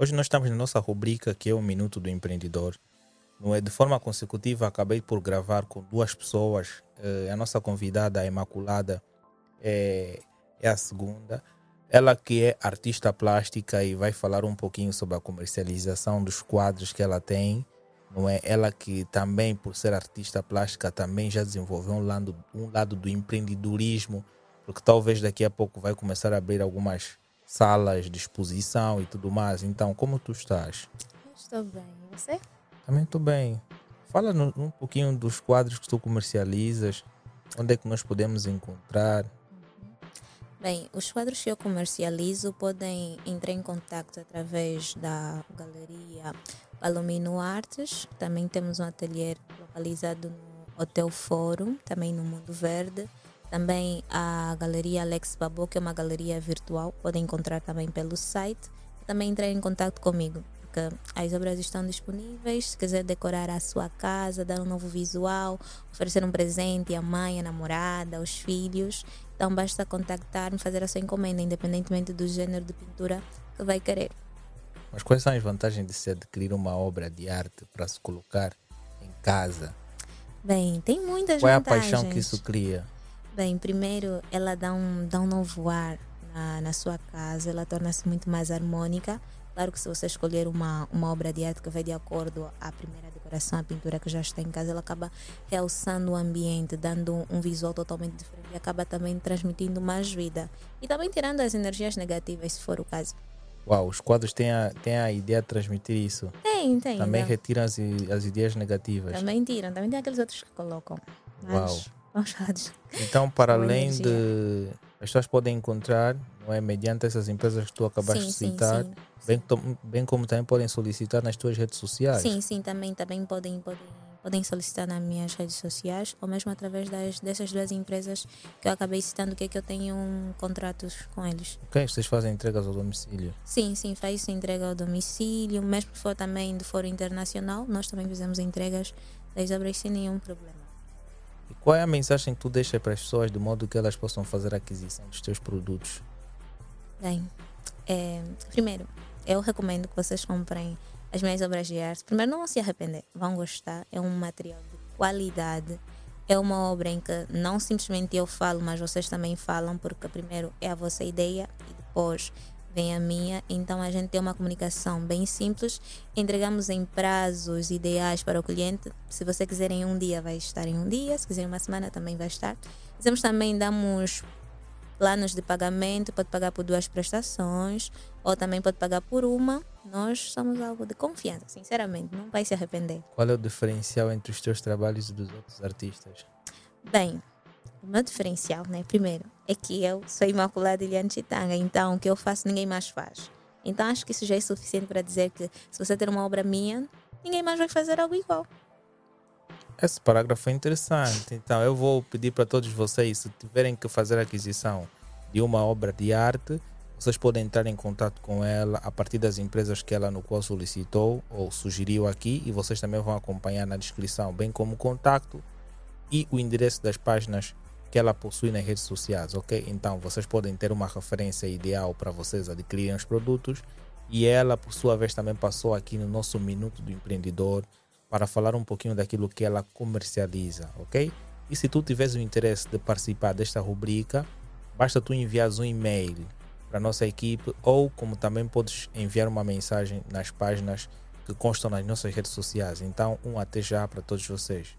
Hoje nós estamos na nossa rubrica que é o Minuto do Empreendedor. Não é de forma consecutiva, acabei por gravar com duas pessoas. Eh, a nossa convidada, a Imaculada, é, é a segunda. Ela que é artista plástica e vai falar um pouquinho sobre a comercialização dos quadros que ela tem. Não é ela que também, por ser artista plástica, também já desenvolveu um lado, um lado do empreendedorismo, porque talvez daqui a pouco vai começar a abrir algumas salas de exposição e tudo mais. Então, como tu estás? Estou bem. E você? Também estou bem. Fala no, um pouquinho dos quadros que tu comercializas. Onde é que nós podemos encontrar? Bem, os quadros que eu comercializo podem entrar em contato através da galeria Palomino Artes. Também temos um ateliê localizado no Hotel Fórum, também no Mundo Verde. Também a Galeria Alex Babo, que é uma galeria virtual, podem encontrar também pelo site. Também entrar em contato comigo, porque as obras estão disponíveis. Se quiser decorar a sua casa, dar um novo visual, oferecer um presente à mãe, à namorada, aos filhos, então basta contactar-me, fazer a sua encomenda, independentemente do gênero de pintura que vai querer. Mas quais são as vantagens de se adquirir uma obra de arte para se colocar em casa? Bem, tem muitas Qual vantagens. é a paixão que isso cria? Bem, primeiro ela dá um, dá um novo ar na, na sua casa, ela torna-se muito mais harmônica. Claro que se você escolher uma, uma obra de arte que vai de acordo à primeira decoração, a pintura que já está em casa, ela acaba realçando o ambiente, dando um visual totalmente diferente e acaba também transmitindo mais vida. E também tirando as energias negativas, se for o caso. Uau, os quadros têm a, têm a ideia de transmitir isso. Tem, tem. Também né? retiram as, as ideias negativas. Também tiram, também tem aqueles outros que colocam. Mas Uau. Então, para além energia. de. As pessoas podem encontrar, não é? Mediante essas empresas que tu acabaste Sim, de sim, citar, sim. Bem, to- bem como também podem solicitar nas tuas redes sociais. Sim, sim, também, também podem, podem, podem solicitar nas minhas redes sociais ou mesmo através das, dessas duas empresas que eu acabei citando, que é que eu tenho um, contratos com eles. Ok, vocês fazem entregas ao domicílio. Sim, sim, faz isso entrega ao domicílio, mesmo se for também de foro internacional, nós também fizemos entregas das obras sem nenhum problema. E qual é a mensagem que tu deixas para as pessoas de modo que elas possam fazer a aquisição dos teus produtos? Bem, é, primeiro, eu recomendo que vocês comprem as minhas obras de arte. Primeiro, não vão se arrepender, vão gostar. É um material de qualidade. É uma obra em que não simplesmente eu falo, mas vocês também falam, porque primeiro é a vossa ideia e depois vem a minha. Então a gente tem uma comunicação bem simples. Entregamos em prazos ideais para o cliente. Se você quiser em um dia, vai estar em um dia. Se quiser em uma semana, também vai estar. Fizemos também, damos planos de pagamento, pode pagar por duas prestações ou também pode pagar por uma. Nós somos algo de confiança, sinceramente, não vai se arrepender. Qual é o diferencial entre os teus trabalhos e dos outros artistas? Bem, o meu diferencial, né, primeiro, é que eu sou Imaculada Iliane Chitanga, então o que eu faço ninguém mais faz. Então acho que isso já é suficiente para dizer que se você ter uma obra minha, ninguém mais vai fazer algo igual. Esse parágrafo é interessante. Então, eu vou pedir para todos vocês, se tiverem que fazer aquisição de uma obra de arte, vocês podem entrar em contato com ela a partir das empresas que ela no qual solicitou ou sugeriu aqui e vocês também vão acompanhar na descrição, bem como o contacto e o endereço das páginas que ela possui nas redes sociais, ok? Então, vocês podem ter uma referência ideal para vocês adquirirem os produtos e ela, por sua vez, também passou aqui no nosso Minuto do Empreendedor para falar um pouquinho daquilo que ela comercializa, ok? E se tu tiveres o interesse de participar desta rubrica, basta tu enviares um e-mail para nossa equipe ou como também podes enviar uma mensagem nas páginas que constam nas nossas redes sociais. Então, um até já para todos vocês.